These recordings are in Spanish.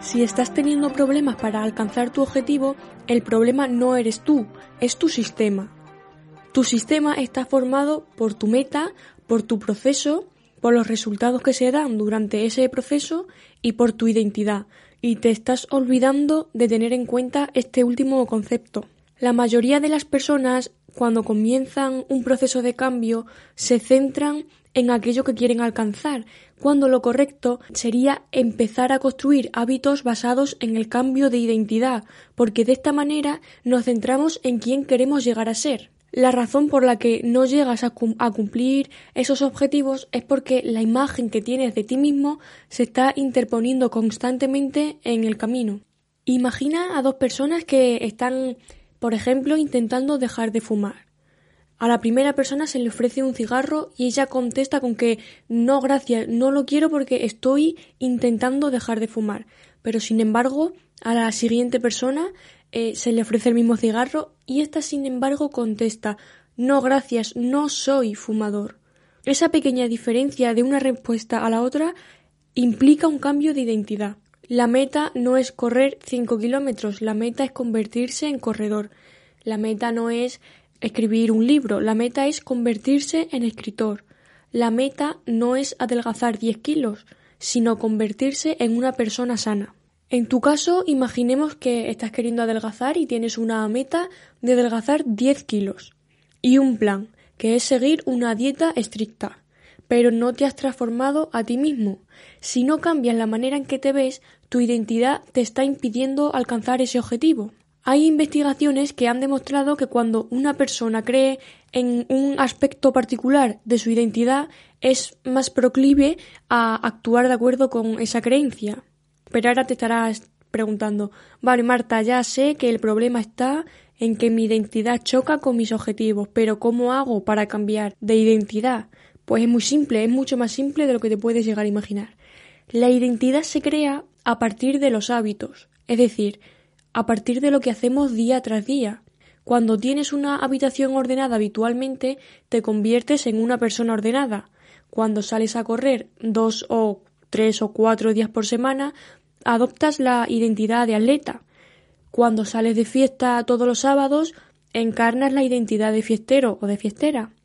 Si estás teniendo problemas para alcanzar tu objetivo, el problema no eres tú, es tu sistema. Tu sistema está formado por tu meta, por tu proceso, por los resultados que se dan durante ese proceso y por tu identidad, y te estás olvidando de tener en cuenta este último concepto. La mayoría de las personas cuando comienzan un proceso de cambio se centran en aquello que quieren alcanzar, cuando lo correcto sería empezar a construir hábitos basados en el cambio de identidad, porque de esta manera nos centramos en quién queremos llegar a ser. La razón por la que no llegas a, cumplir esos objetivos es porque la imagen que tienes de ti mismo se está interponiendo constantemente en el camino. Imagina a dos personas que están por ejemplo, intentando dejar de fumar. A la primera persona se le ofrece un cigarro y ella contesta con que no, gracias, no lo quiero porque estoy intentando dejar de fumar. Pero sin embargo, a la siguiente persona eh, se le ofrece el mismo cigarro y ésta sin embargo contesta no, gracias, no soy fumador. Esa pequeña diferencia de una respuesta a la otra implica un cambio de identidad. La meta no es correr 5 kilómetros, la meta es convertirse en corredor. La meta no es escribir un libro, la meta es convertirse en escritor. La meta no es adelgazar 10 kilos, sino convertirse en una persona sana. En tu caso, imaginemos que estás queriendo adelgazar y tienes una meta de adelgazar 10 kilos y un plan, que es seguir una dieta estricta pero no te has transformado a ti mismo. Si no cambias la manera en que te ves, tu identidad te está impidiendo alcanzar ese objetivo. Hay investigaciones que han demostrado que cuando una persona cree en un aspecto particular de su identidad es más proclive a actuar de acuerdo con esa creencia. Pero ahora te estarás preguntando, vale Marta, ya sé que el problema está en que mi identidad choca con mis objetivos, pero ¿cómo hago para cambiar de identidad? Pues es muy simple, es mucho más simple de lo que te puedes llegar a imaginar. La identidad se crea a partir de los hábitos, es decir, a partir de lo que hacemos día tras día. Cuando tienes una habitación ordenada habitualmente, te conviertes en una persona ordenada. Cuando sales a correr dos o tres o cuatro días por semana, adoptas la identidad de atleta. Cuando sales de fiesta todos los sábados, encarnas la identidad de fiestero o de fiestera.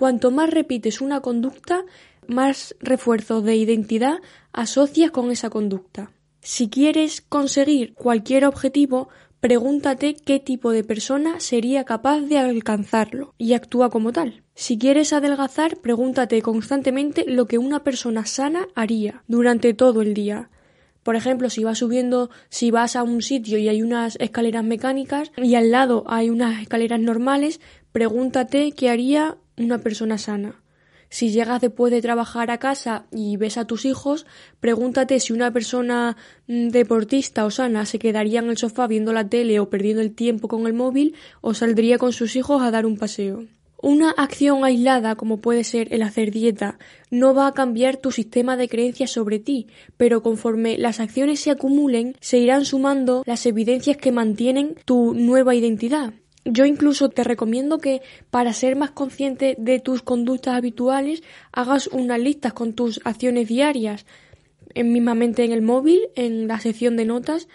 Cuanto más repites una conducta, más refuerzo de identidad asocias con esa conducta. Si quieres conseguir cualquier objetivo, pregúntate qué tipo de persona sería capaz de alcanzarlo y actúa como tal. Si quieres adelgazar, pregúntate constantemente lo que una persona sana haría durante todo el día. Por ejemplo, si vas subiendo, si vas a un sitio y hay unas escaleras mecánicas y al lado hay unas escaleras normales, pregúntate qué haría una persona sana. Si llegas después de trabajar a casa y ves a tus hijos, pregúntate si una persona mm, deportista o sana se quedaría en el sofá viendo la tele o perdiendo el tiempo con el móvil o saldría con sus hijos a dar un paseo. Una acción aislada, como puede ser el hacer dieta, no va a cambiar tu sistema de creencias sobre ti, pero conforme las acciones se acumulen, se irán sumando las evidencias que mantienen tu nueva identidad. Yo incluso te recomiendo que para ser más consciente de tus conductas habituales hagas unas listas con tus acciones diarias, en mismamente en el móvil, en la sección de notas.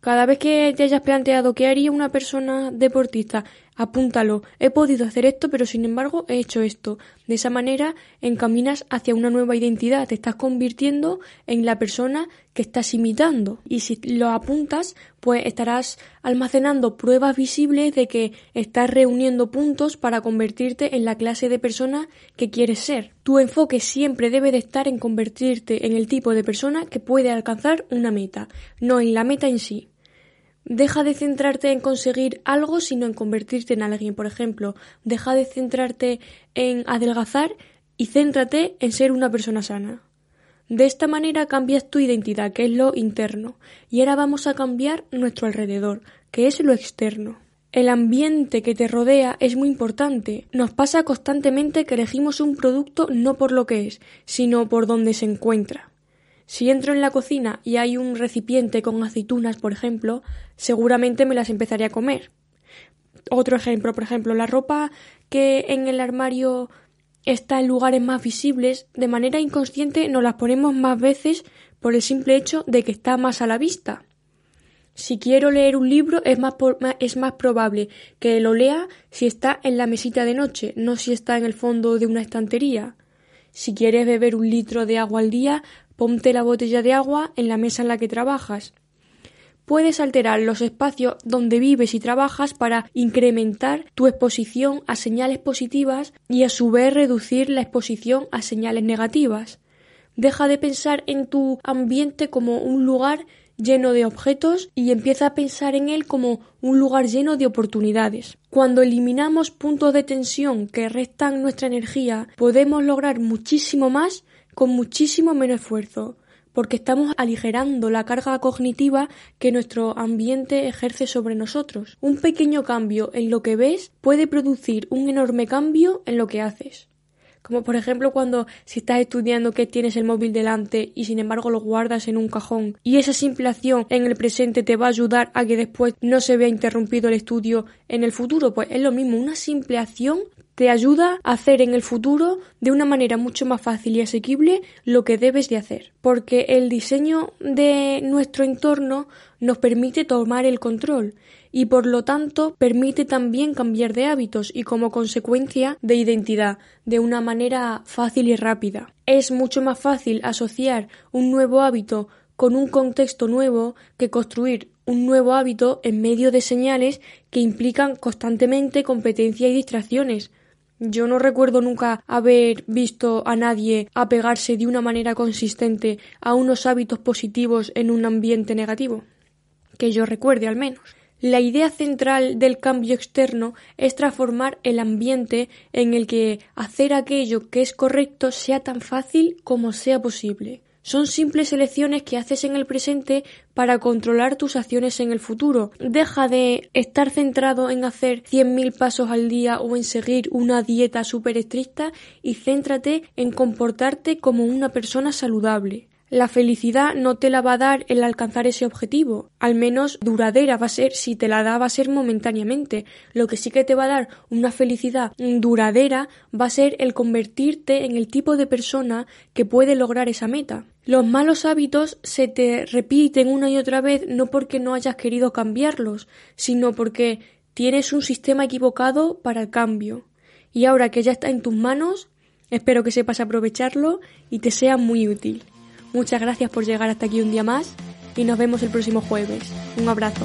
Cada vez que te hayas planteado qué haría una persona deportista Apúntalo. He podido hacer esto, pero sin embargo he hecho esto. De esa manera encaminas hacia una nueva identidad. Te estás convirtiendo en la persona que estás imitando. Y si lo apuntas, pues estarás almacenando pruebas visibles de que estás reuniendo puntos para convertirte en la clase de persona que quieres ser. Tu enfoque siempre debe de estar en convertirte en el tipo de persona que puede alcanzar una meta, no en la meta en sí. Deja de centrarte en conseguir algo, sino en convertirte en alguien. Por ejemplo, deja de centrarte en adelgazar y céntrate en ser una persona sana. De esta manera cambias tu identidad, que es lo interno, y ahora vamos a cambiar nuestro alrededor, que es lo externo. El ambiente que te rodea es muy importante. Nos pasa constantemente que elegimos un producto no por lo que es, sino por donde se encuentra. Si entro en la cocina y hay un recipiente con aceitunas, por ejemplo, seguramente me las empezaré a comer. Otro ejemplo, por ejemplo, la ropa que en el armario está en lugares más visibles, de manera inconsciente nos las ponemos más veces por el simple hecho de que está más a la vista. Si quiero leer un libro es más, es más probable que lo lea si está en la mesita de noche, no si está en el fondo de una estantería. Si quieres beber un litro de agua al día, ponte la botella de agua en la mesa en la que trabajas. Puedes alterar los espacios donde vives y trabajas para incrementar tu exposición a señales positivas y a su vez reducir la exposición a señales negativas. Deja de pensar en tu ambiente como un lugar lleno de objetos y empieza a pensar en él como un lugar lleno de oportunidades. Cuando eliminamos puntos de tensión que restan nuestra energía, podemos lograr muchísimo más con muchísimo menos esfuerzo, porque estamos aligerando la carga cognitiva que nuestro ambiente ejerce sobre nosotros. Un pequeño cambio en lo que ves puede producir un enorme cambio en lo que haces. Como por ejemplo cuando si estás estudiando que tienes el móvil delante y sin embargo lo guardas en un cajón y esa simple acción en el presente te va a ayudar a que después no se vea interrumpido el estudio en el futuro, pues es lo mismo, una simple acción te ayuda a hacer en el futuro de una manera mucho más fácil y asequible lo que debes de hacer, porque el diseño de nuestro entorno nos permite tomar el control y por lo tanto permite también cambiar de hábitos y como consecuencia de identidad de una manera fácil y rápida. Es mucho más fácil asociar un nuevo hábito con un contexto nuevo que construir un nuevo hábito en medio de señales que implican constantemente competencia y distracciones, yo no recuerdo nunca haber visto a nadie apegarse de una manera consistente a unos hábitos positivos en un ambiente negativo. Que yo recuerde al menos. La idea central del cambio externo es transformar el ambiente en el que hacer aquello que es correcto sea tan fácil como sea posible. Son simples elecciones que haces en el presente para controlar tus acciones en el futuro. Deja de estar centrado en hacer 100.000 pasos al día o en seguir una dieta súper estricta y céntrate en comportarte como una persona saludable. La felicidad no te la va a dar el alcanzar ese objetivo, al menos duradera va a ser, si te la da va a ser momentáneamente. Lo que sí que te va a dar una felicidad duradera va a ser el convertirte en el tipo de persona que puede lograr esa meta. Los malos hábitos se te repiten una y otra vez no porque no hayas querido cambiarlos, sino porque tienes un sistema equivocado para el cambio. Y ahora que ya está en tus manos, espero que sepas aprovecharlo y te sea muy útil. Muchas gracias por llegar hasta aquí un día más y nos vemos el próximo jueves. Un abrazo.